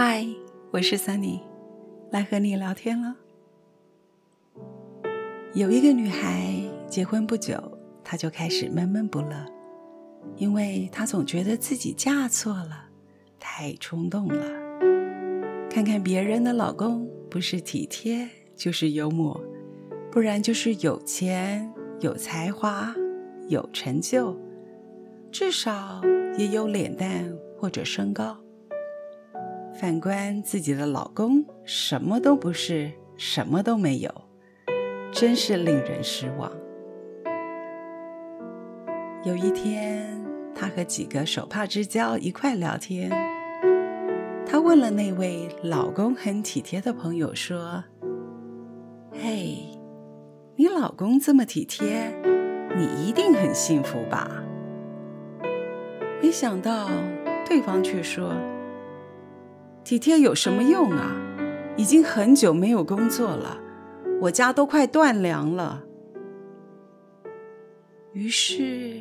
嗨，我是 Sunny，来和你聊天了。有一个女孩结婚不久，她就开始闷闷不乐，因为她总觉得自己嫁错了，太冲动了。看看别人的老公，不是体贴就是幽默，不然就是有钱、有才华、有成就，至少也有脸蛋或者身高。反观自己的老公，什么都不是，什么都没有，真是令人失望。有一天，他和几个手帕之交一块聊天，他问了那位老公很体贴的朋友说：“嘿，你老公这么体贴，你一定很幸福吧？”没想到对方却说。体贴有什么用啊？已经很久没有工作了，我家都快断粮了。于是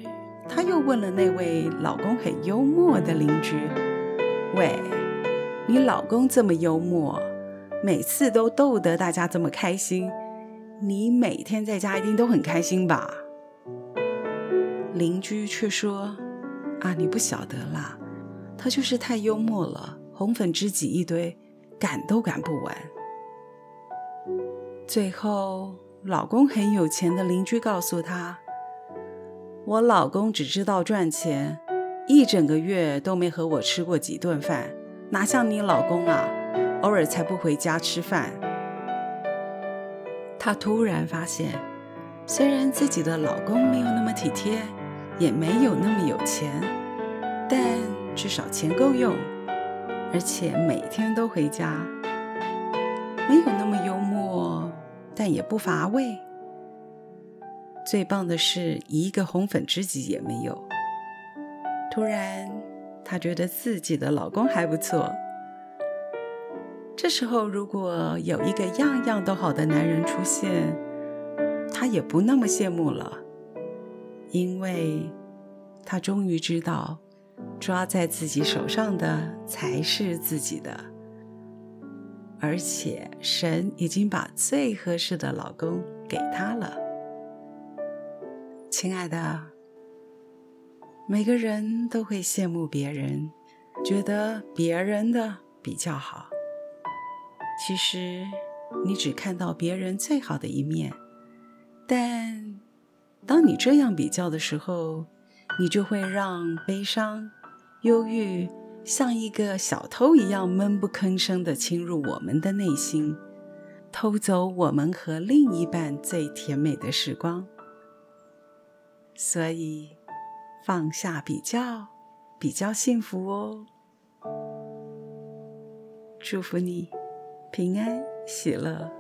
他又问了那位老公很幽默的邻居：“喂，你老公这么幽默，每次都逗得大家这么开心，你每天在家一定都很开心吧？”邻居却说：“啊，你不晓得啦，他就是太幽默了。”红粉知己一堆，赶都赶不完。最后，老公很有钱的邻居告诉他：“我老公只知道赚钱，一整个月都没和我吃过几顿饭，哪像你老公啊，偶尔才不回家吃饭。”她突然发现，虽然自己的老公没有那么体贴，也没有那么有钱，但至少钱够用。而且每天都回家，没有那么幽默，但也不乏味。最棒的是，一个红粉知己也没有。突然，她觉得自己的老公还不错。这时候，如果有一个样样都好的男人出现，她也不那么羡慕了，因为她终于知道。抓在自己手上的才是自己的，而且神已经把最合适的老公给他了。亲爱的，每个人都会羡慕别人，觉得别人的比较好。其实你只看到别人最好的一面，但当你这样比较的时候，你就会让悲伤。忧郁像一个小偷一样闷不吭声地侵入我们的内心，偷走我们和另一半最甜美的时光。所以，放下比较，比较幸福哦。祝福你平安喜乐。